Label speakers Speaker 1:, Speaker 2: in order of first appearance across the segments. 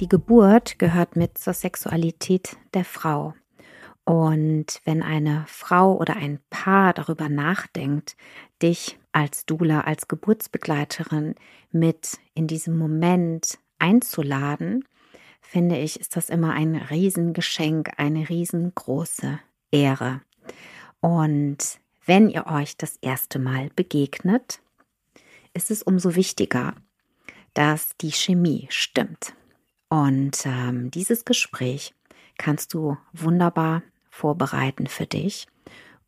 Speaker 1: Die Geburt gehört mit zur Sexualität der Frau. Und wenn eine Frau oder ein Paar darüber nachdenkt, dich als Dula, als Geburtsbegleiterin mit in diesem Moment einzuladen, finde ich, ist das immer ein Riesengeschenk, eine riesengroße Ehre. Und wenn ihr euch das erste Mal begegnet, ist es umso wichtiger, dass die Chemie stimmt. Und ähm, dieses Gespräch kannst du wunderbar vorbereiten für dich.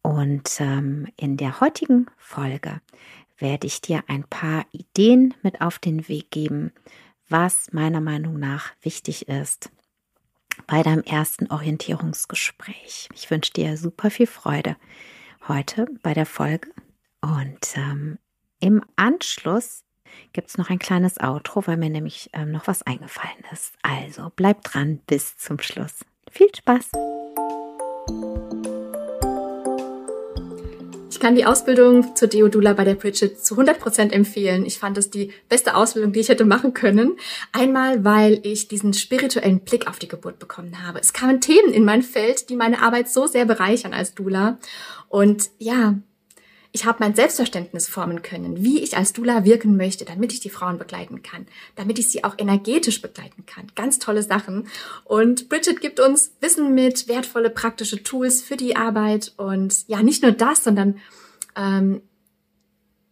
Speaker 1: Und ähm, in der heutigen Folge werde ich dir ein paar Ideen mit auf den Weg geben, was meiner Meinung nach wichtig ist bei deinem ersten Orientierungsgespräch. Ich wünsche dir super viel Freude heute bei der Folge und ähm, im Anschluss gibt es noch ein kleines Outro, weil mir nämlich ähm, noch was eingefallen ist. Also bleib dran bis zum Schluss. Viel Spaß!
Speaker 2: Ich kann die Ausbildung zur Deodula bei der Bridget zu 100% empfehlen. Ich fand es die beste Ausbildung, die ich hätte machen können. Einmal, weil ich diesen spirituellen Blick auf die Geburt bekommen habe. Es kamen Themen in mein Feld, die meine Arbeit so sehr bereichern als Dula. Und ja, ich habe mein Selbstverständnis formen können, wie ich als Dula wirken möchte, damit ich die Frauen begleiten kann, damit ich sie auch energetisch begleiten kann. Ganz tolle Sachen. Und Bridget gibt uns Wissen mit, wertvolle praktische Tools für die Arbeit. Und ja, nicht nur das, sondern ähm,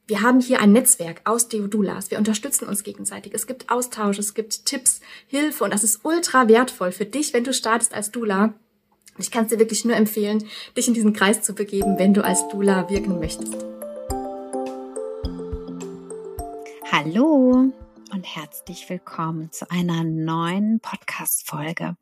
Speaker 2: wir haben hier ein Netzwerk aus Deodulas. Wir unterstützen uns gegenseitig. Es gibt Austausch, es gibt Tipps, Hilfe und das ist ultra wertvoll für dich, wenn du startest als Dula ich kann es dir wirklich nur empfehlen, dich in diesen Kreis zu begeben, wenn du als Dula wirken möchtest.
Speaker 1: Hallo und herzlich willkommen zu einer neuen Podcast-Folge.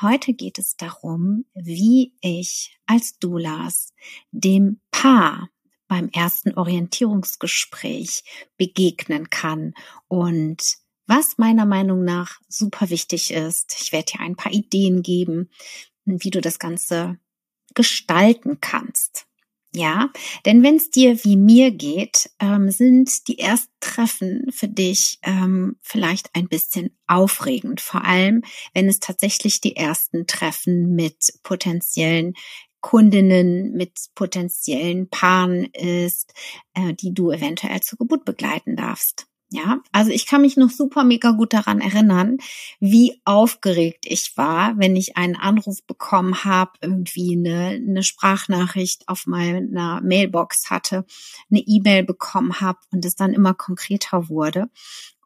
Speaker 1: Heute geht es darum, wie ich als Dulas dem Paar beim ersten Orientierungsgespräch begegnen kann und was meiner Meinung nach super wichtig ist. Ich werde dir ein paar Ideen geben, wie du das Ganze gestalten kannst. Ja, denn wenn es dir wie mir geht, ähm, sind die ersten Treffen für dich ähm, vielleicht ein bisschen aufregend, vor allem wenn es tatsächlich die ersten Treffen mit potenziellen Kundinnen, mit potenziellen Paaren ist, äh, die du eventuell zur Geburt begleiten darfst. Ja, also ich kann mich noch super mega gut daran erinnern, wie aufgeregt ich war, wenn ich einen Anruf bekommen habe, irgendwie eine, eine Sprachnachricht auf meiner Mailbox hatte, eine E-Mail bekommen habe und es dann immer konkreter wurde.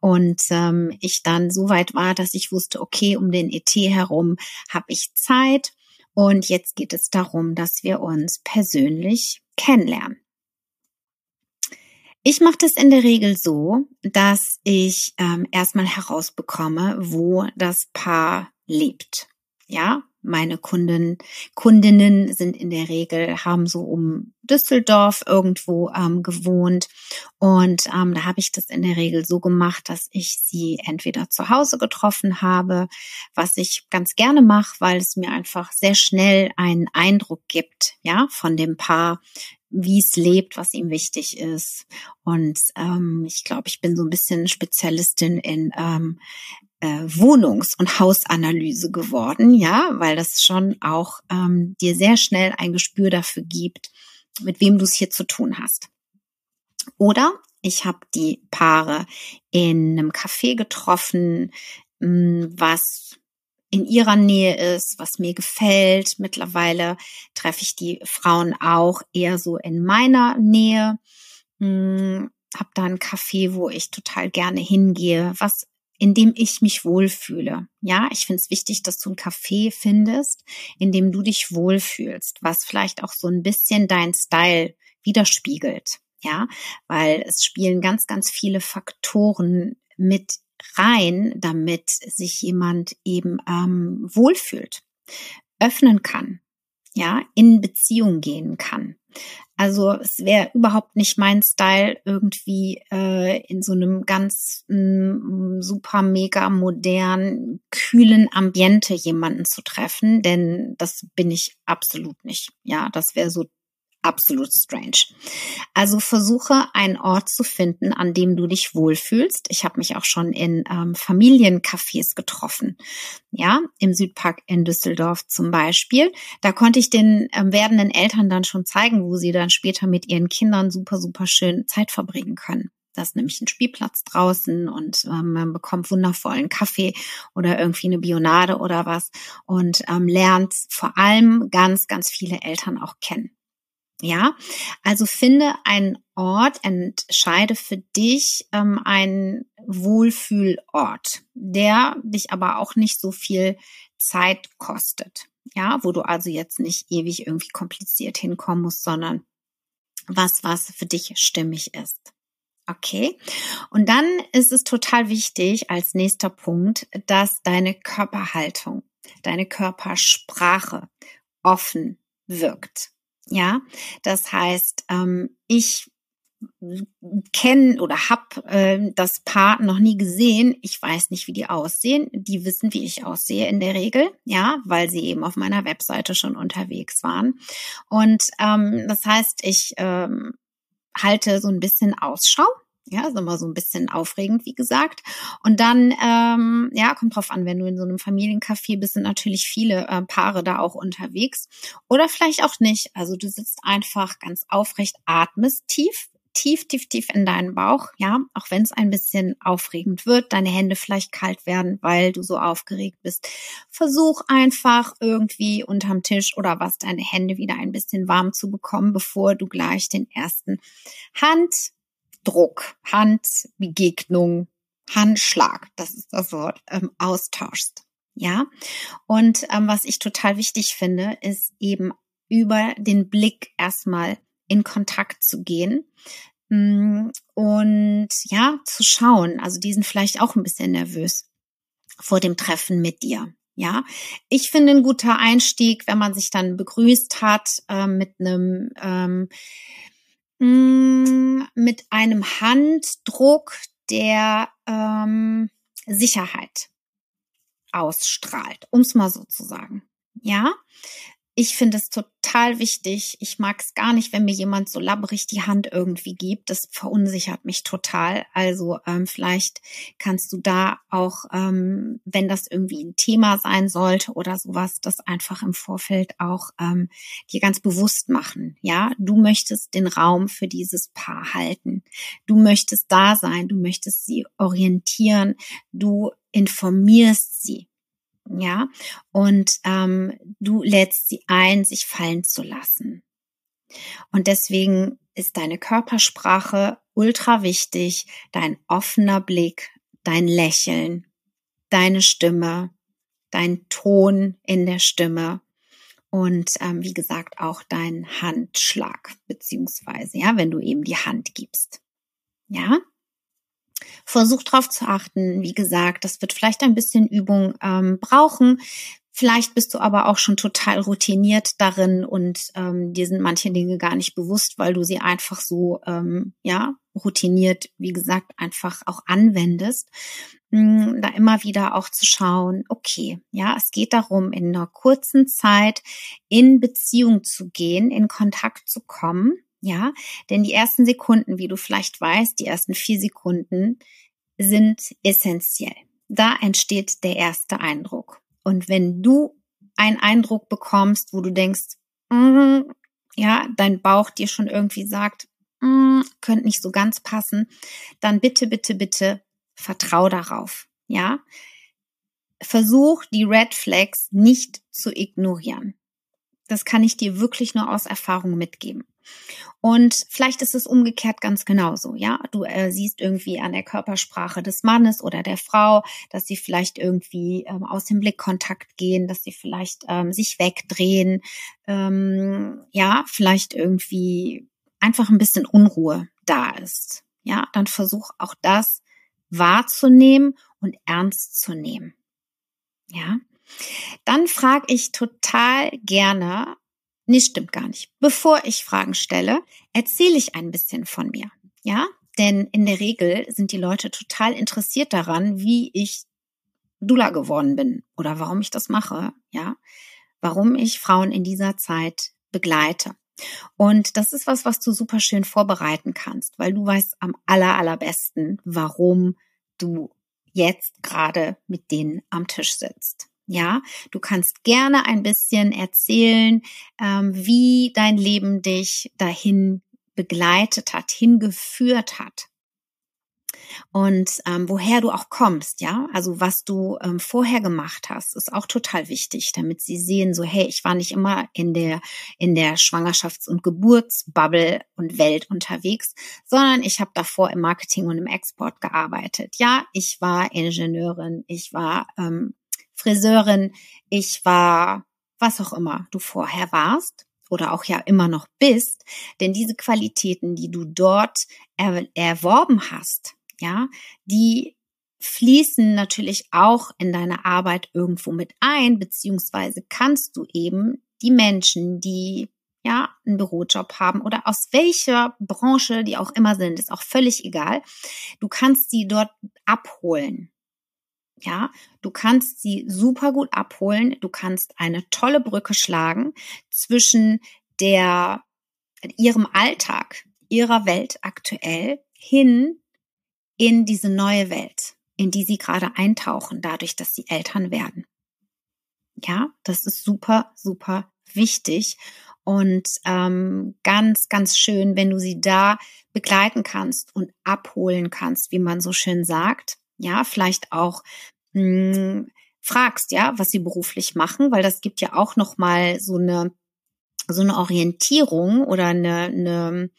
Speaker 1: Und ähm, ich dann so weit war, dass ich wusste, okay, um den ET herum habe ich Zeit. Und jetzt geht es darum, dass wir uns persönlich kennenlernen. Ich mache das in der Regel so, dass ich ähm, erstmal herausbekomme, wo das Paar lebt. Ja, meine Kunden, Kundinnen sind in der Regel, haben so um Düsseldorf irgendwo ähm, gewohnt. Und ähm, da habe ich das in der Regel so gemacht, dass ich sie entweder zu Hause getroffen habe, was ich ganz gerne mache, weil es mir einfach sehr schnell einen Eindruck gibt, ja, von dem Paar, wie es lebt, was ihm wichtig ist. Und ähm, ich glaube, ich bin so ein bisschen Spezialistin in ähm, äh, Wohnungs- und Hausanalyse geworden, ja, weil das schon auch ähm, dir sehr schnell ein Gespür dafür gibt, mit wem du es hier zu tun hast. Oder ich habe die Paare in einem Café getroffen, hm, was in ihrer Nähe ist, was mir gefällt. Mittlerweile treffe ich die Frauen auch eher so in meiner Nähe. Hm, hab da ein Café, wo ich total gerne hingehe, was in dem ich mich wohlfühle. Ja, ich finde es wichtig, dass du ein Café findest, in dem du dich wohlfühlst, was vielleicht auch so ein bisschen dein Style widerspiegelt. Ja, weil es spielen ganz, ganz viele Faktoren mit rein, damit sich jemand eben ähm, wohlfühlt, öffnen kann, ja, in Beziehung gehen kann. Also es wäre überhaupt nicht mein Style, irgendwie äh, in so einem ganz mm, super mega modernen, kühlen Ambiente jemanden zu treffen, denn das bin ich absolut nicht. Ja, das wäre so absolut strange. Also versuche einen Ort zu finden, an dem du dich wohlfühlst. Ich habe mich auch schon in ähm, Familiencafés getroffen. Ja, im Südpark in Düsseldorf zum Beispiel. Da konnte ich den ähm, werdenden Eltern dann schon zeigen, wo sie dann später mit ihren Kindern super, super schön Zeit verbringen können. Das ist nämlich ein Spielplatz draußen und ähm, man bekommt wundervollen Kaffee oder irgendwie eine Bionade oder was und ähm, lernt vor allem ganz, ganz viele Eltern auch kennen. Ja, also finde einen Ort, entscheide für dich ähm, einen Wohlfühlort, der dich aber auch nicht so viel Zeit kostet. Ja, wo du also jetzt nicht ewig irgendwie kompliziert hinkommen musst, sondern was, was für dich stimmig ist. Okay. Und dann ist es total wichtig als nächster Punkt, dass deine Körperhaltung, deine Körpersprache offen wirkt. Ja, das heißt, ähm, ich kenne oder habe äh, das Paar noch nie gesehen. Ich weiß nicht, wie die aussehen. Die wissen, wie ich aussehe in der Regel, ja, weil sie eben auf meiner Webseite schon unterwegs waren. Und ähm, das heißt, ich ähm, halte so ein bisschen Ausschau ja, ist immer so ein bisschen aufregend, wie gesagt. Und dann, ähm, ja, kommt drauf an, wenn du in so einem Familiencafé bist, sind natürlich viele äh, Paare da auch unterwegs. Oder vielleicht auch nicht. Also du sitzt einfach ganz aufrecht, atmest tief, tief, tief, tief in deinen Bauch, ja, auch wenn es ein bisschen aufregend wird, deine Hände vielleicht kalt werden, weil du so aufgeregt bist. Versuch einfach irgendwie unterm Tisch oder was deine Hände wieder ein bisschen warm zu bekommen, bevor du gleich den ersten Hand Druck, Handbegegnung, Handschlag, das ist das Wort, ähm, austauschst. Ja, und ähm, was ich total wichtig finde, ist eben über den Blick erstmal in Kontakt zu gehen mm, und ja, zu schauen. Also die sind vielleicht auch ein bisschen nervös vor dem Treffen mit dir. Ja, ich finde ein guter Einstieg, wenn man sich dann begrüßt hat äh, mit einem ähm, Mm, mit einem Handdruck, der ähm, Sicherheit ausstrahlt, um es mal so zu sagen. Ja, ich finde es total wichtig. Ich mag es gar nicht, wenn mir jemand so labberig die Hand irgendwie gibt. Das verunsichert mich total. Also ähm, vielleicht kannst du da auch, ähm, wenn das irgendwie ein Thema sein sollte oder sowas, das einfach im Vorfeld auch ähm, dir ganz bewusst machen. Ja, du möchtest den Raum für dieses Paar halten. Du möchtest da sein. Du möchtest sie orientieren. Du informierst sie ja, und ähm, du lädst sie ein, sich fallen zu lassen. Und deswegen ist deine Körpersprache ultra wichtig, dein offener Blick, dein Lächeln, deine Stimme, dein Ton in der Stimme und ähm, wie gesagt auch dein Handschlag beziehungsweise ja, wenn du eben die Hand gibst. Ja, Versuch darauf zu achten. Wie gesagt, das wird vielleicht ein bisschen Übung ähm, brauchen. Vielleicht bist du aber auch schon total routiniert darin und ähm, dir sind manche Dinge gar nicht bewusst, weil du sie einfach so, ähm, ja, routiniert, wie gesagt, einfach auch anwendest. Hm, da immer wieder auch zu schauen, okay, ja, es geht darum, in einer kurzen Zeit in Beziehung zu gehen, in Kontakt zu kommen ja, denn die ersten Sekunden, wie du vielleicht weißt, die ersten vier Sekunden sind essentiell. Da entsteht der erste Eindruck. Und wenn du einen Eindruck bekommst, wo du denkst, mm, ja, dein Bauch dir schon irgendwie sagt, mm, könnte nicht so ganz passen, dann bitte, bitte, bitte vertrau darauf. Ja, versuch die Red Flags nicht zu ignorieren. Das kann ich dir wirklich nur aus Erfahrung mitgeben. Und vielleicht ist es umgekehrt ganz genauso, ja. Du äh, siehst irgendwie an der Körpersprache des Mannes oder der Frau, dass sie vielleicht irgendwie ähm, aus dem Blickkontakt gehen, dass sie vielleicht ähm, sich wegdrehen, ähm, ja, vielleicht irgendwie einfach ein bisschen Unruhe da ist. Ja, dann versuch auch das wahrzunehmen und ernst zu nehmen. Ja. Dann frage ich total gerne, Nee, stimmt gar nicht. Bevor ich Fragen stelle, erzähle ich ein bisschen von mir. Ja, denn in der Regel sind die Leute total interessiert daran, wie ich Dula geworden bin oder warum ich das mache. Ja, warum ich Frauen in dieser Zeit begleite. Und das ist was, was du super schön vorbereiten kannst, weil du weißt am aller, allerbesten, warum du jetzt gerade mit denen am Tisch sitzt. Ja, du kannst gerne ein bisschen erzählen, ähm, wie dein Leben dich dahin begleitet hat, hingeführt hat und ähm, woher du auch kommst, ja, also was du ähm, vorher gemacht hast, ist auch total wichtig, damit sie sehen, so hey, ich war nicht immer in der in der Schwangerschafts- und Geburtsbubble und Welt unterwegs, sondern ich habe davor im Marketing und im Export gearbeitet. Ja, ich war Ingenieurin, ich war ähm, Friseurin, ich war was auch immer du vorher warst oder auch ja immer noch bist, denn diese Qualitäten, die du dort er erworben hast, ja, die fließen natürlich auch in deine Arbeit irgendwo mit ein, beziehungsweise kannst du eben die Menschen, die ja einen Bürojob haben oder aus welcher Branche die auch immer sind, ist auch völlig egal. Du kannst sie dort abholen. Ja, du kannst sie super gut abholen. Du kannst eine tolle Brücke schlagen zwischen der, ihrem Alltag, ihrer Welt aktuell hin in diese neue Welt, in die sie gerade eintauchen, dadurch, dass sie Eltern werden. Ja, das ist super, super wichtig und ähm, ganz, ganz schön, wenn du sie da begleiten kannst und abholen kannst, wie man so schön sagt. Ja, vielleicht auch mh, hm, fragst, ja, was sie beruflich machen, weil das gibt ja auch noch mal so eine so eine Orientierung oder eine, eine,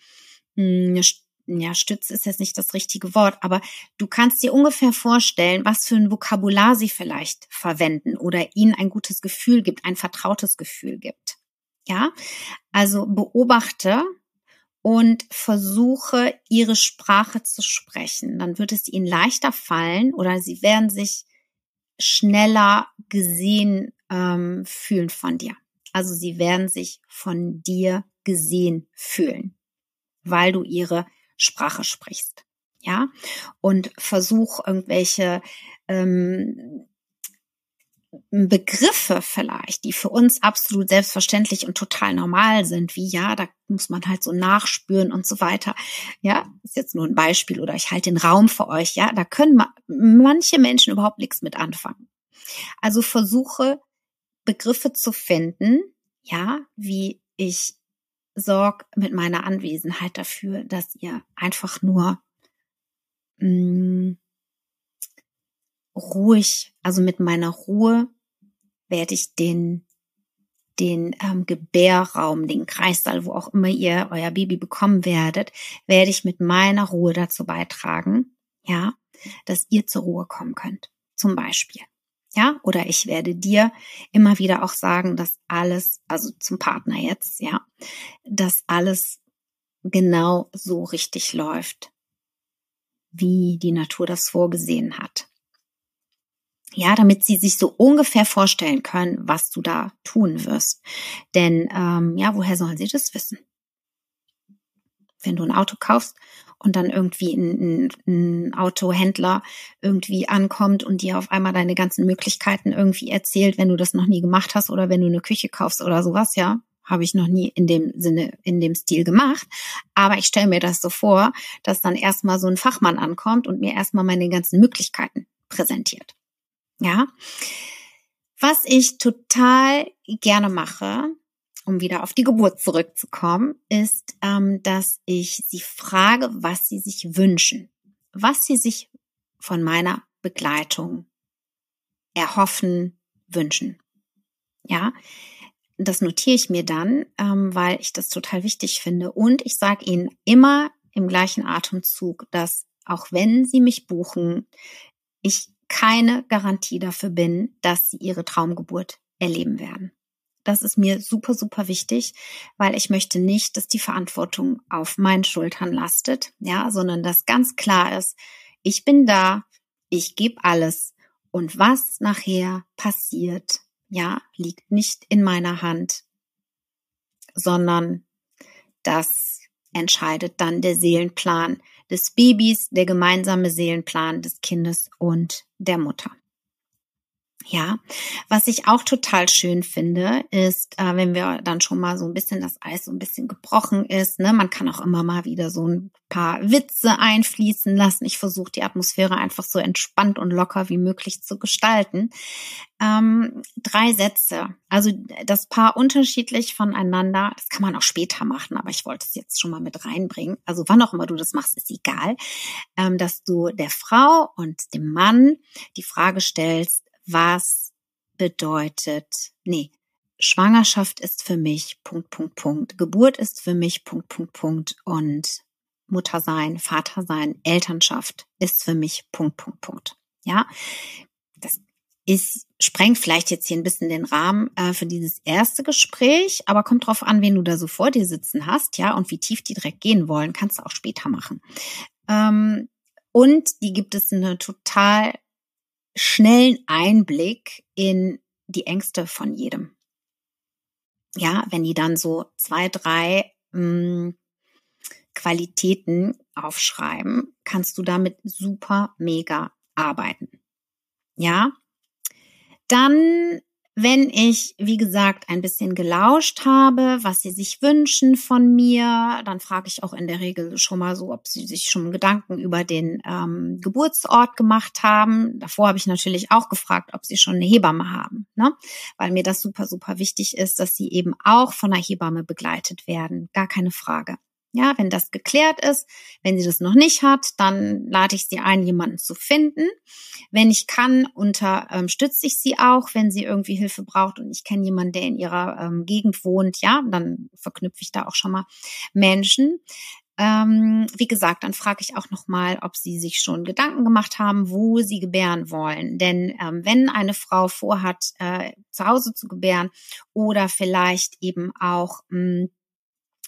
Speaker 1: hm, eine ja, Stütz ist jetzt nicht das richtige Wort, aber du kannst dir ungefähr vorstellen, was für ein Vokabular sie vielleicht verwenden oder ihnen ein gutes Gefühl gibt, ein vertrautes Gefühl gibt. Ja, also beobachte und versuche ihre Sprache zu sprechen. Dann wird es ihnen leichter fallen oder sie werden sich schneller gesehen ähm, fühlen von dir. Also sie werden sich von dir gesehen fühlen, weil du ihre Sprache sprichst. Ja, und versuch irgendwelche ähm, Begriffe vielleicht, die für uns absolut selbstverständlich und total normal sind, wie ja, da muss man halt so nachspüren und so weiter. Ja, ist jetzt nur ein Beispiel oder ich halte den Raum für euch. Ja, da können manche Menschen überhaupt nichts mit anfangen. Also versuche Begriffe zu finden, ja, wie ich sorg mit meiner Anwesenheit dafür, dass ihr einfach nur mh, mm, ruhig, also mit meiner Ruhe werde ich den den ähm, Gebärraum, den Kreissaal, wo auch immer ihr euer Baby bekommen werdet, werde ich mit meiner Ruhe dazu beitragen, ja, dass ihr zur Ruhe kommen könnt. Zum Beispiel. Ja, oder ich werde dir immer wieder auch sagen, dass alles, also zum Partner jetzt, ja, dass alles genau so richtig läuft, wie die Natur das vorgesehen hat. Ja, damit sie sich so ungefähr vorstellen können, was du da tun wirst. Denn ähm, ja, woher sollen sie das wissen? Wenn du ein Auto kaufst und dann irgendwie ein, ein, ein Autohändler irgendwie ankommt und dir auf einmal deine ganzen Möglichkeiten irgendwie erzählt, wenn du das noch nie gemacht hast oder wenn du eine Küche kaufst oder sowas, ja, habe ich noch nie in dem Sinne, in dem Stil gemacht. Aber ich stelle mir das so vor, dass dann erstmal so ein Fachmann ankommt und mir erstmal meine ganzen Möglichkeiten präsentiert. Ja. Was ich total gerne mache, um wieder auf die Geburt zurückzukommen, ist, ähm, dass ich sie frage, was sie sich wünschen, was sie sich von meiner Begleitung erhoffen, wünschen. Ja, das notiere ich mir dann, ähm, weil ich das total wichtig finde. Und ich sage Ihnen immer im gleichen Atemzug, dass auch wenn Sie mich buchen, ich keine Garantie dafür bin, dass Sie Ihre Traumgeburt erleben werden. Das ist mir super, super wichtig, weil ich möchte nicht, dass die Verantwortung auf meinen Schultern lastet, ja, sondern dass ganz klar ist, ich bin da, ich gebe alles und was nachher passiert, ja, liegt nicht in meiner Hand, sondern das entscheidet dann der Seelenplan des Babys, der gemeinsame Seelenplan des Kindes und der Mutter. Ja, was ich auch total schön finde, ist, äh, wenn wir dann schon mal so ein bisschen das Eis so ein bisschen gebrochen ist, ne, man kann auch immer mal wieder so ein paar Witze einfließen lassen. Ich versuche die Atmosphäre einfach so entspannt und locker wie möglich zu gestalten. Ähm, drei Sätze, also das Paar unterschiedlich voneinander, das kann man auch später machen, aber ich wollte es jetzt schon mal mit reinbringen. Also wann auch immer du das machst, ist egal, ähm, dass du der Frau und dem Mann die Frage stellst, was bedeutet, nee, Schwangerschaft ist für mich Punkt, Punkt, Punkt. Geburt ist für mich Punkt, Punkt, Punkt. Und Mutter sein, Vater sein, Elternschaft ist für mich Punkt, Punkt, Punkt. Ja, das ist, sprengt vielleicht jetzt hier ein bisschen den Rahmen äh, für dieses erste Gespräch, aber kommt drauf an, wen du da so vor dir sitzen hast, ja, und wie tief die direkt gehen wollen, kannst du auch später machen. Ähm, und die gibt es eine total schnellen Einblick in die Ängste von jedem. Ja, wenn die dann so zwei, drei mh, hm, Qualitäten aufschreiben, kannst du damit super mega arbeiten. Ja, dann wenn ich, wie gesagt, ein bisschen gelauscht habe, was sie sich wünschen von mir, dann frage ich auch in der Regel schon mal so, ob sie sich schon Gedanken über den ähm, Geburtsort gemacht haben. Davor habe ich natürlich auch gefragt, ob sie schon eine Hebamme haben, ne? weil mir das super, super wichtig ist, dass sie eben auch von einer Hebamme begleitet werden. Gar keine Frage. Ja, wenn das geklärt ist, wenn sie das noch nicht hat, dann lade ich sie ein, jemanden zu finden. Wenn ich kann, unterstütze ich sie auch, wenn sie irgendwie Hilfe braucht und ich kenne jemanden, der in ihrer ähm, Gegend wohnt, ja, dann verknüpfe ich da auch schon mal Menschen. Ähm, wie gesagt, dann frage ich auch noch mal, ob Sie sich schon Gedanken gemacht haben, wo Sie gebären wollen. Denn ähm, wenn eine Frau vorhat, äh, zu Hause zu gebären oder vielleicht eben auch mh, hm,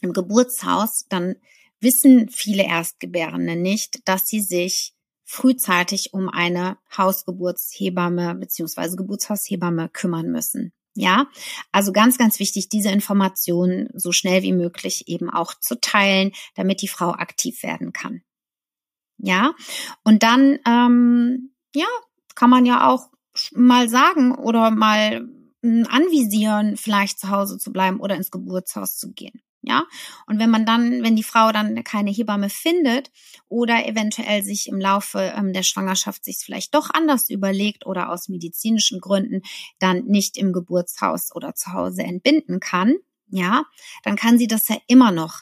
Speaker 1: im Geburtshaus, dann wissen viele Erstgebärende nicht, dass sie sich frühzeitig um eine Hausgeburtshebamme beziehungsweise Geburtshaushebamme kümmern müssen. Ja, also ganz, ganz wichtig, diese Informationen so schnell wie möglich eben auch zu teilen, damit die Frau aktiv werden kann. Ja, und dann, ähm, ja, kann man ja auch mal sagen oder mal hm, anvisieren, vielleicht zu Hause zu bleiben oder ins Geburtshaus zu gehen. Ja, und wenn man dann, wenn die Frau dann keine Hebamme findet oder eventuell sich im Laufe ähm, der Schwangerschaft sich vielleicht doch anders überlegt oder aus medizinischen Gründen dann nicht im Geburtshaus oder zu Hause entbinden kann, ja, dann kann sie das ja immer noch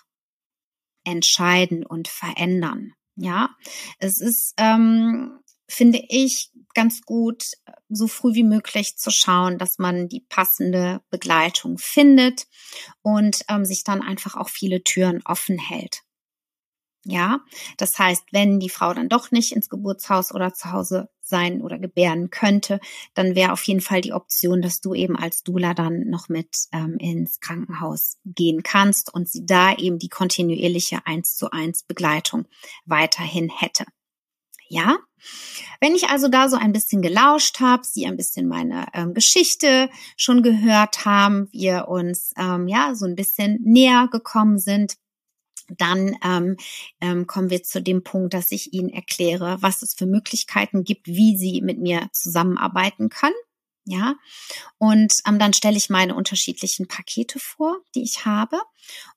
Speaker 1: entscheiden und verändern. Ja, es ist ähm, finde ich ganz gut, so früh wie möglich zu schauen, dass man die passende Begleitung findet und ähm, sich dann einfach auch viele Türen offen hält. Ja, das heißt, wenn die Frau dann doch nicht ins Geburtshaus oder zu Hause sein oder gebären könnte, dann wäre auf jeden Fall die Option, dass du eben als Dula dann noch mit ähm, ins Krankenhaus gehen kannst und sie da eben die kontinuierliche eins zu eins Begleitung weiterhin hätte. Ja, wenn ich also da so ein bisschen gelauscht habe, Sie ein bisschen meine ähm, Geschichte schon gehört haben, wir uns ähm, ja so ein bisschen näher gekommen sind, dann ähm, ähm, kommen wir zu dem Punkt, dass ich Ihnen erkläre, was es für Möglichkeiten gibt, wie Sie mit mir zusammenarbeiten können. Ja, und ähm, dann stelle ich meine unterschiedlichen Pakete vor, die ich habe.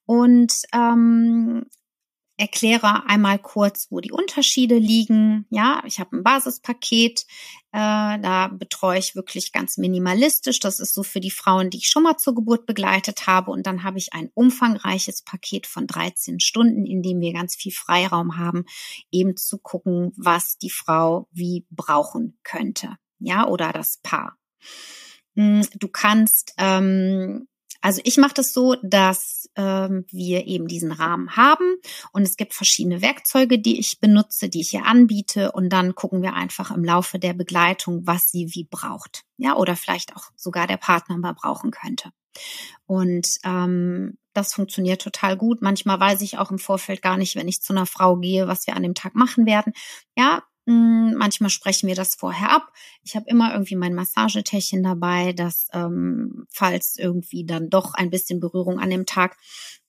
Speaker 1: Und ähm, erkläre einmal kurz, wo die Unterschiede liegen. Ja, ich habe ein Basispaket, äh, da betreue ich wirklich ganz minimalistisch. Das ist so für die Frauen, die ich schon mal zur Geburt begleitet habe. Und dann habe ich ein umfangreiches Paket von 13 Stunden, in dem wir ganz viel Freiraum haben, eben zu gucken, was die Frau wie brauchen könnte. ja, oder das Paar. Hm, du kannst ähm, also ich mache das so, dass ähm, wir eben diesen Rahmen haben und es gibt verschiedene Werkzeuge, die ich benutze, die ich hier anbiete und dann gucken wir einfach im Laufe der Begleitung, was sie wie braucht, ja oder vielleicht auch sogar der Partner mal brauchen könnte. Und ähm, das funktioniert total gut. Manchmal weiß ich auch im Vorfeld gar nicht, wenn ich zu einer Frau gehe, was wir an dem Tag machen werden. Ja, manchmal sprechen wir das vorher ab. Ich habe immer irgendwie mein Massagetäschchen dabei, dass ähm, falls irgendwie dann doch ein bisschen Berührung an dem Tag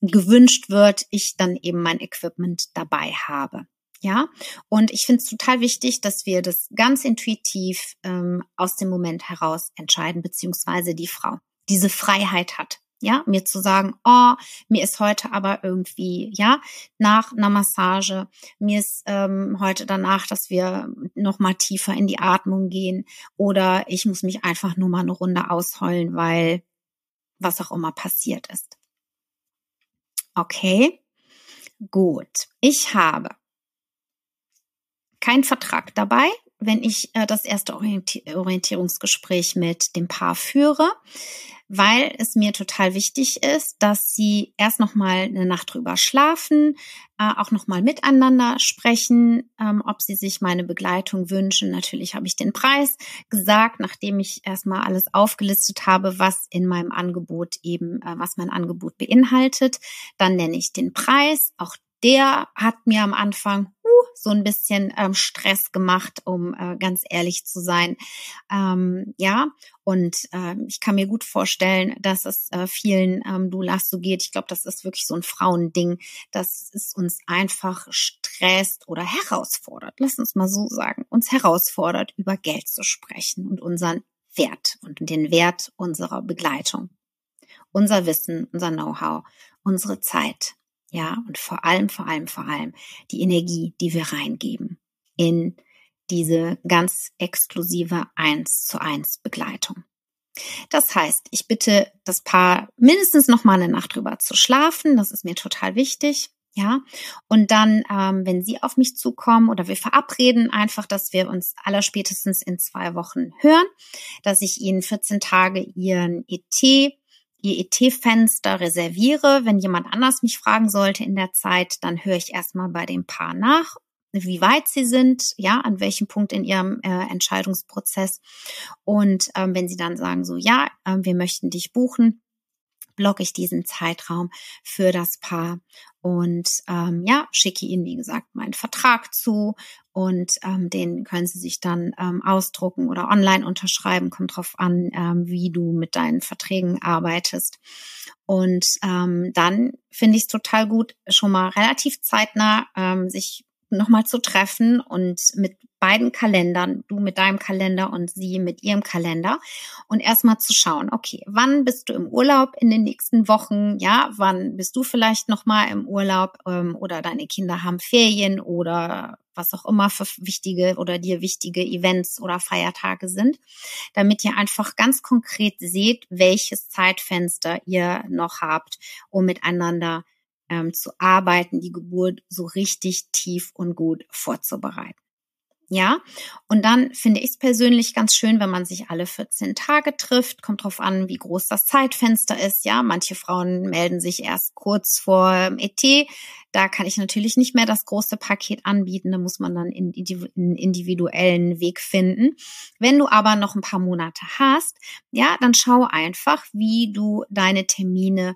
Speaker 1: gewünscht wird, ich dann eben mein Equipment dabei habe. Ja, und ich finde es total wichtig, dass wir das ganz intuitiv ähm, aus dem Moment heraus entscheiden, beziehungsweise die Frau diese Freiheit hat ja, mir zu sagen, oh, mir ist heute aber irgendwie, ja, nach einer Massage, mir ist ähm, heute danach, dass wir noch mal tiefer in die Atmung gehen oder ich muss mich einfach nur mal eine Runde ausheulen, weil was auch immer passiert ist. Okay, gut. Ich habe keinen Vertrag dabei, wenn ich äh, das erste Orientierungsgespräch mit dem Paar führe weil es mir total wichtig ist, dass sie erst noch mal eine Nacht drüber schlafen, äh, auch noch mal miteinander sprechen, ähm, ob sie sich meine Begleitung wünschen. Natürlich habe ich den Preis gesagt, nachdem ich erstmal alles aufgelistet habe, was in meinem Angebot eben, äh, was mein Angebot beinhaltet. Dann nenne ich den Preis. Auch der hat mir am Anfang so ein bisschen ähm, Stress gemacht, um äh, ganz ehrlich zu sein. Ähm, ja, und äh, ich kann mir gut vorstellen, dass es äh, vielen ähm, Doulas so geht. Ich glaube, das ist wirklich so ein Frauending, dass es uns einfach stresst oder herausfordert. Lass uns mal so sagen, uns herausfordert, über Geld zu sprechen und unseren Wert und den Wert unserer Begleitung. Unser Wissen, unser Know-how, unsere Zeit. Ja, und vor allem, vor allem, vor allem die Energie, die wir reingeben in diese ganz exklusive eins zu eins Begleitung. Das heißt, ich bitte das Paar mindestens noch mal eine Nacht drüber zu schlafen. Das ist mir total wichtig. Ja, und dann, ähm, wenn Sie auf mich zukommen oder wir verabreden einfach, dass wir uns allerspätestens in zwei Wochen hören, dass ich Ihnen 14 Tage Ihren ET ihr ET-Fenster reserviere. Wenn jemand anders mich fragen sollte in der Zeit, dann höre ich erstmal bei dem Paar nach, wie weit sie sind, ja, an welchem Punkt in ihrem äh, Entscheidungsprozess. Und ähm, wenn sie dann sagen, so, ja, äh, wir möchten dich buchen, blocke ich diesen Zeitraum für das Paar und ähm, ja, schicke Ihnen, wie gesagt, meinen Vertrag zu und ähm, den können Sie sich dann ähm, ausdrucken oder online unterschreiben. Kommt drauf an, ähm, wie du mit deinen Verträgen arbeitest. Und ähm, dann finde ich es total gut, schon mal relativ zeitnah ähm, sich nochmal zu treffen und mit beiden Kalendern, du mit deinem Kalender und sie mit ihrem Kalender und erstmal zu schauen, okay, wann bist du im Urlaub in den nächsten Wochen? Ja, wann bist du vielleicht nochmal im Urlaub ähm, oder deine Kinder haben Ferien oder was auch immer für wichtige oder dir wichtige Events oder Feiertage sind, damit ihr einfach ganz konkret seht, welches Zeitfenster ihr noch habt, um miteinander ähm, zu arbeiten, die Geburt so richtig tief und gut vorzubereiten. Ja, und dann finde ich es persönlich ganz schön, wenn man sich alle 14 Tage trifft. Kommt drauf an, wie groß das Zeitfenster ist. Ja, manche Frauen melden sich erst kurz vor ET. Da kann ich natürlich nicht mehr das große Paket anbieten. Da muss man dann einen individuellen Weg finden. Wenn du aber noch ein paar Monate hast, ja, dann schau einfach, wie du deine Termine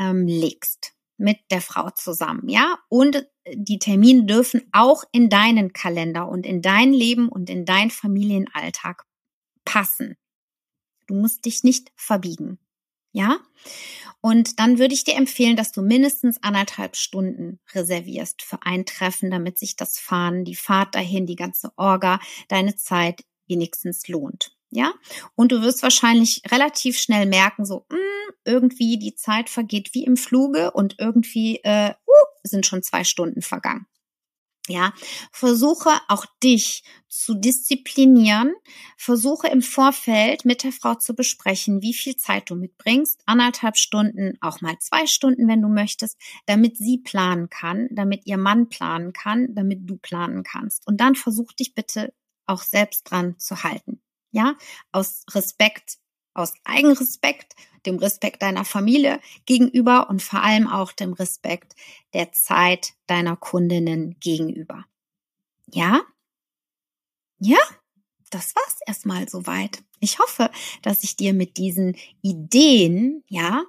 Speaker 1: ähm, legst mit der Frau zusammen, ja? Und die Termine dürfen auch in deinen Kalender und in dein Leben und in dein Familienalltag passen. Du musst dich nicht verbiegen, ja? Und dann würde ich dir empfehlen, dass du mindestens anderthalb Stunden reservierst für ein Treffen, damit sich das Fahren, die Fahrt dahin, die ganze Orga, deine Zeit wenigstens lohnt. Ja, und du wirst wahrscheinlich relativ schnell merken, so mh, hm, irgendwie die Zeit vergeht wie im Fluge und irgendwie äh, uh, sind schon zwei Stunden vergangen. Ja, versuche auch dich zu disziplinieren. Versuche im Vorfeld mit der Frau zu besprechen, wie viel Zeit du mitbringst. Anderthalb Stunden, auch mal zwei Stunden, wenn du möchtest, damit sie planen kann, damit ihr Mann planen kann, damit du planen kannst. Und dann versuch dich bitte auch selbst dran zu halten. Ja, aus Respekt, aus Eigenrespekt, dem Respekt deiner Familie gegenüber und vor allem auch dem Respekt der Zeit deiner Kundinnen gegenüber. Ja? Ja? Das war's erstmal soweit. Ich hoffe, dass ich dir mit diesen Ideen, ja,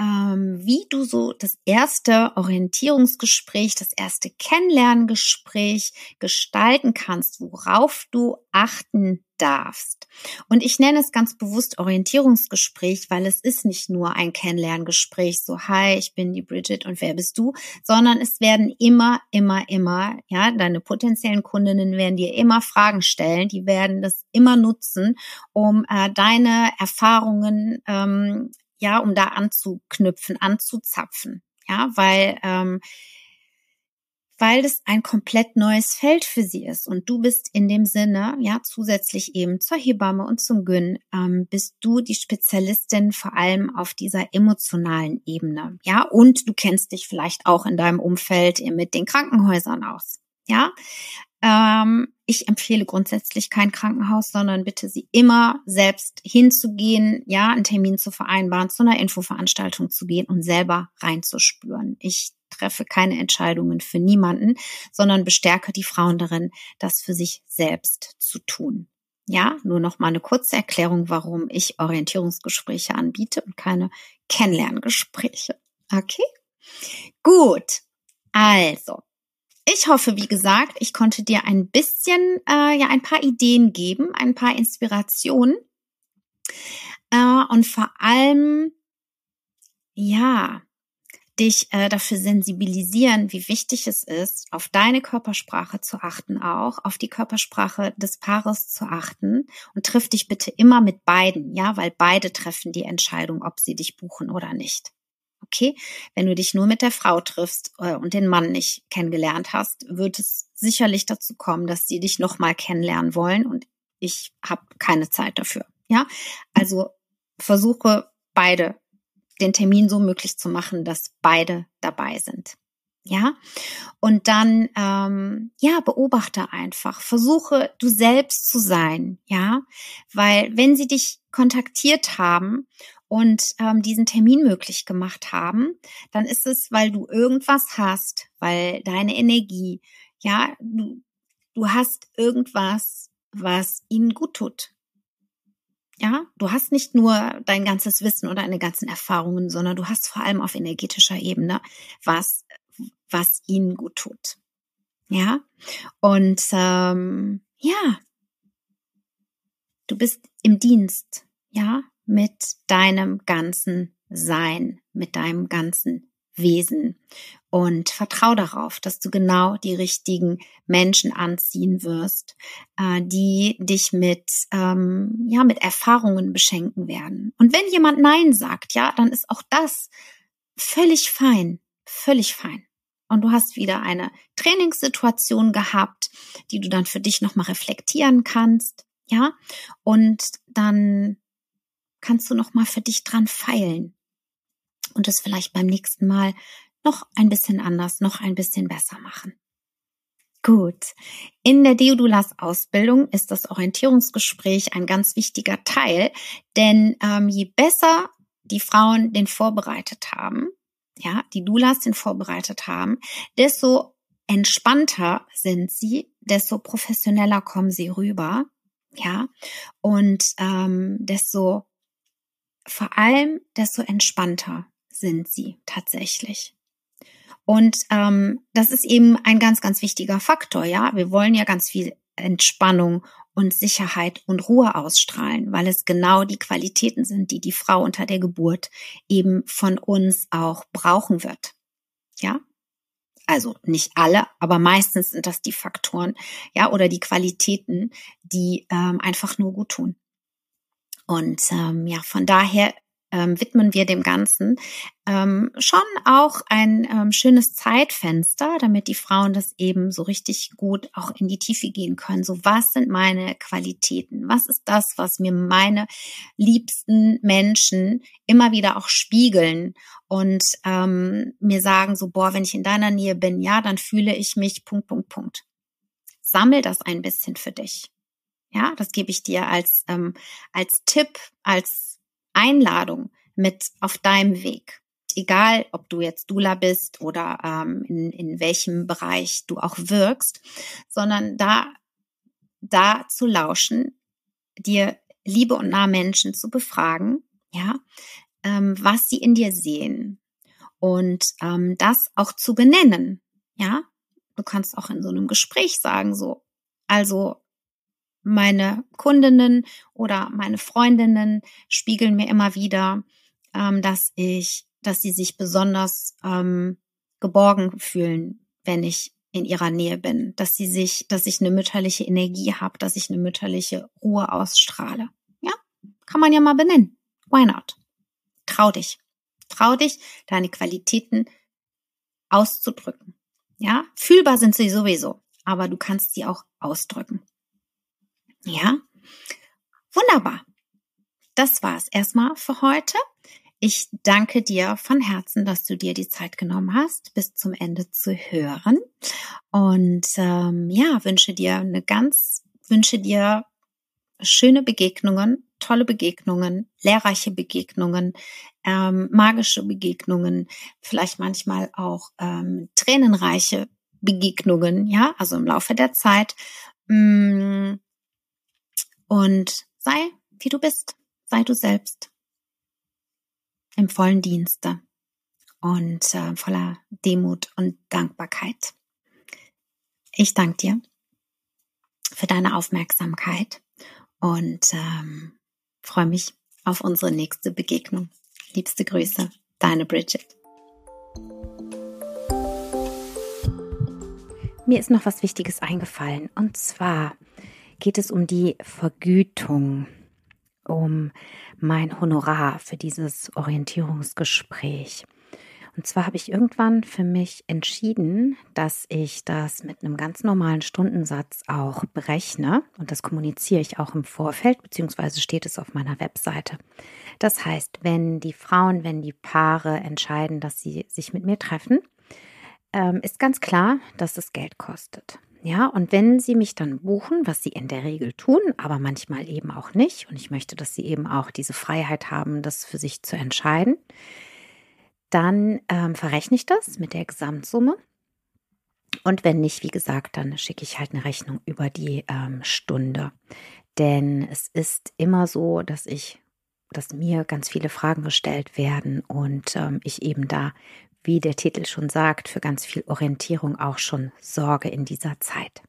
Speaker 1: ähm, wie du so das erste Orientierungsgespräch, das erste Kennenlerngespräch gestalten kannst, worauf du achten darfst. Und ich nenne es ganz bewusst Orientierungsgespräch, weil es ist nicht nur ein Kennenlerngespräch, so hi, ich bin die Bridget und wer bist du, sondern es werden immer, immer, immer, ja, deine potenziellen Kundinnen werden dir immer Fragen stellen, die werden das immer nutzen, um äh, deine Erfahrungen ähm, ja, um da anzuknüpfen, anzuzapfen, ja, weil ähm, weil es ein komplett neues Feld für sie ist. Und du bist in dem Sinne, ja, zusätzlich eben zur Hebamme und zum Gyn, ähm, bist du die Spezialistin vor allem auf dieser emotionalen Ebene, ja, und du kennst dich vielleicht auch in deinem Umfeld mit den Krankenhäusern aus, ja, ähm, ich empfehle grundsätzlich kein Krankenhaus, sondern bitte Sie immer selbst hinzugehen, ja, einen Termin zu vereinbaren, zu einer Infoveranstaltung zu gehen und selber reinzuspüren. Ich treffe keine Entscheidungen für niemanden, sondern bestärke die Frauen darin, das für sich selbst zu tun. Ja, nur noch mal eine kurze Erklärung, warum ich Orientierungsgespräche anbiete und keine Kennenlerngespräche. Okay? Gut. Also, ich hoffe, wie gesagt, ich konnte dir ein bisschen, äh, ja, ein paar Ideen geben, ein paar Inspirationen äh, und vor allem, ja, dich äh, dafür sensibilisieren, wie wichtig es ist, auf deine Körpersprache zu achten, auch auf die Körpersprache des Paares zu achten und triff dich bitte immer mit beiden, ja, weil beide treffen die Entscheidung, ob sie dich buchen oder nicht. Okay, wenn du dich nur mit der Frau triffst äh, und den Mann nicht kennengelernt hast, wird es sicherlich dazu kommen, dass sie dich nochmal kennenlernen wollen und ich habe keine Zeit dafür. Ja, also versuche beide den Termin so möglich zu machen, dass beide dabei sind. Ja, und dann ähm, ja beobachte einfach, versuche du selbst zu sein, ja, weil wenn sie dich kontaktiert haben und ähm, diesen Termin möglich gemacht haben, dann ist es, weil du irgendwas hast, weil deine Energie, ja, du, du hast irgendwas, was ihnen gut tut. Ja, du hast nicht nur dein ganzes Wissen oder deine ganzen Erfahrungen, sondern du hast vor allem auf energetischer Ebene was, was ihnen gut tut. Ja, und ähm, ja, du bist im Dienst. Ja, mit deinem ganzen Sein, mit deinem ganzen Wesen und vertrau darauf, dass du genau die richtigen Menschen anziehen wirst, äh, die dich mit ähm, ja mit Erfahrungen beschenken werden. Und wenn jemand Nein sagt, ja, dann ist auch das völlig fein, völlig fein. Und du hast wieder eine Trainingssituation gehabt, die du dann für dich nochmal reflektieren kannst, ja, und dann kannst du noch mal für dich dran feilen und es vielleicht beim nächsten Mal noch ein bisschen anders, noch ein bisschen besser machen. Gut. In der Deodulas Ausbildung ist das Orientierungsgespräch ein ganz wichtiger Teil, denn ähm, je besser die Frauen den vorbereitet haben, ja, die Dulas den vorbereitet haben, desto entspannter sind sie, desto professioneller kommen sie rüber, ja, und ähm, desto vor allem, desto entspannter sind sie tatsächlich. Und ähm, das ist eben ein ganz, ganz wichtiger Faktor. Ja, wir wollen ja ganz viel Entspannung und Sicherheit und Ruhe ausstrahlen, weil es genau die Qualitäten sind, die die Frau unter der Geburt eben von uns auch brauchen wird. Ja, also nicht alle, aber meistens sind das die Faktoren, ja, oder die Qualitäten, die ähm, einfach nur gut tun. Und ähm, ja, von daher ähm, widmen wir dem Ganzen ähm, schon auch ein ähm, schönes Zeitfenster, damit die Frauen das eben so richtig gut auch in die Tiefe gehen können. So, was sind meine Qualitäten? Was ist das, was mir meine liebsten Menschen immer wieder auch spiegeln und ähm, mir sagen, so, boah, wenn ich in deiner Nähe bin, ja, dann fühle ich mich Punkt, Punkt, Punkt. Sammel das ein bisschen für dich. Ja, das gebe ich dir als, ähm, als Tipp, als Einladung mit auf deinem Weg. Egal, ob du jetzt Dula bist oder ähm, in, in welchem Bereich du auch wirkst, sondern da, da zu lauschen, dir liebe und nahe Menschen zu befragen, ja, ähm, was sie in dir sehen und ähm, das auch zu benennen, ja. Du kannst auch in so einem Gespräch sagen, so, also meine Kundinnen oder meine Freundinnen spiegeln mir immer wieder, ähm, dass ich, dass sie sich besonders ähm, geborgen fühlen, wenn ich in ihrer Nähe bin, dass sie sich, dass ich eine mütterliche Energie habe, dass ich eine mütterliche Ruhe ausstrahle. Ja, kann man ja mal benennen. Why not? Trau dich. Trau dich, deine Qualitäten auszudrücken. Ja, fühlbar sind sie sowieso, aber du kannst sie auch ausdrücken. Ja, wunderbar. Das war's erstmal für heute. Ich danke dir von Herzen, dass du dir die Zeit genommen hast, bis zum Ende zu hören. Und ähm, ja, wünsche dir eine ganz, wünsche dir schöne Begegnungen, tolle Begegnungen, lehrreiche Begegnungen, ähm, magische Begegnungen, vielleicht manchmal auch ähm, tränenreiche Begegnungen, ja, also im Laufe der Zeit. Mm, und sei, wie du bist, sei du selbst im vollen Dienste und äh, voller Demut und Dankbarkeit. Ich danke dir für deine Aufmerksamkeit und ähm, freue mich auf unsere nächste Begegnung. Liebste Grüße, deine Bridget. Mir ist noch was Wichtiges eingefallen und zwar geht es um die Vergütung um mein Honorar für dieses Orientierungsgespräch. Und zwar habe ich irgendwann für mich entschieden, dass ich das mit einem ganz normalen Stundensatz auch berechne. Und das kommuniziere ich auch im Vorfeld, beziehungsweise steht es auf meiner Webseite. Das heißt, wenn die Frauen, wenn die Paare entscheiden, dass sie sich mit mir treffen, ähm, ist ganz klar, dass es Geld kostet. Ja, und wenn Sie mich dann buchen, was Sie in der Regel tun, aber manchmal eben auch nicht, und ich möchte, dass Sie eben auch diese Freiheit haben, das für sich zu entscheiden, dann ähm, verrechne ich das mit der Gesamtsumme. Und wenn nicht, wie gesagt, dann schicke ich halt eine Rechnung über die ähm, Stunde. Denn es ist immer so, dass ich, dass mir ganz viele Fragen gestellt werden und ähm, ich eben da wie der Titel schon sagt, für ganz viel Orientierung auch schon sorge in dieser Zeit.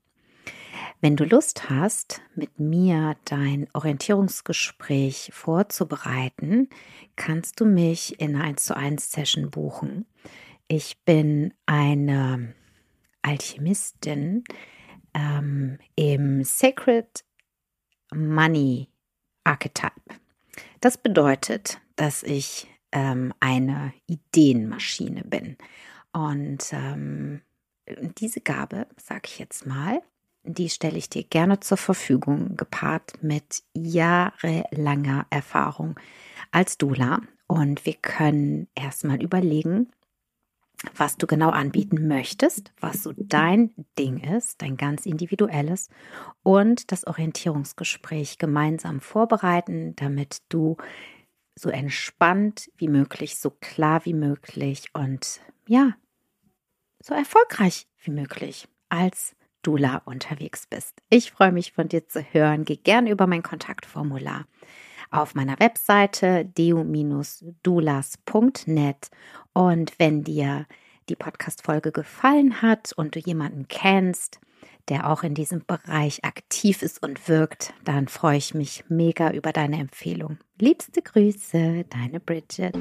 Speaker 1: Wenn du Lust hast, mit mir dein Orientierungsgespräch vorzubereiten, kannst du mich in einer 1 zu 1 Session buchen. Ich bin eine Alchemistin ähm, im Sacred Money Archetype. Das bedeutet, dass ich ähm, eine Ideenmaschine bin. Und ähm, diese Gabe, sage ich jetzt mal, die stelle ich dir gerne zur Verfügung, gepaart mit jahrelanger Erfahrung als Dula. Und wir können erstmal überlegen, was du genau anbieten möchtest, was so dein Ding ist, dein ganz individuelles und das Orientierungsgespräch gemeinsam vorbereiten, damit du so entspannt wie möglich, so klar wie möglich und ja, so erfolgreich wie möglich als Dula unterwegs bist. Ich freue mich von dir zu hören. Geh gerne über mein Kontaktformular auf meiner Webseite deu-dulas.net und wenn dir die Podcast-Folge gefallen hat und du jemanden kennst, der auch in diesem Bereich aktiv ist und wirkt, dann freue ich mich mega über deine Empfehlung. Liebste Grüße, deine Bridget.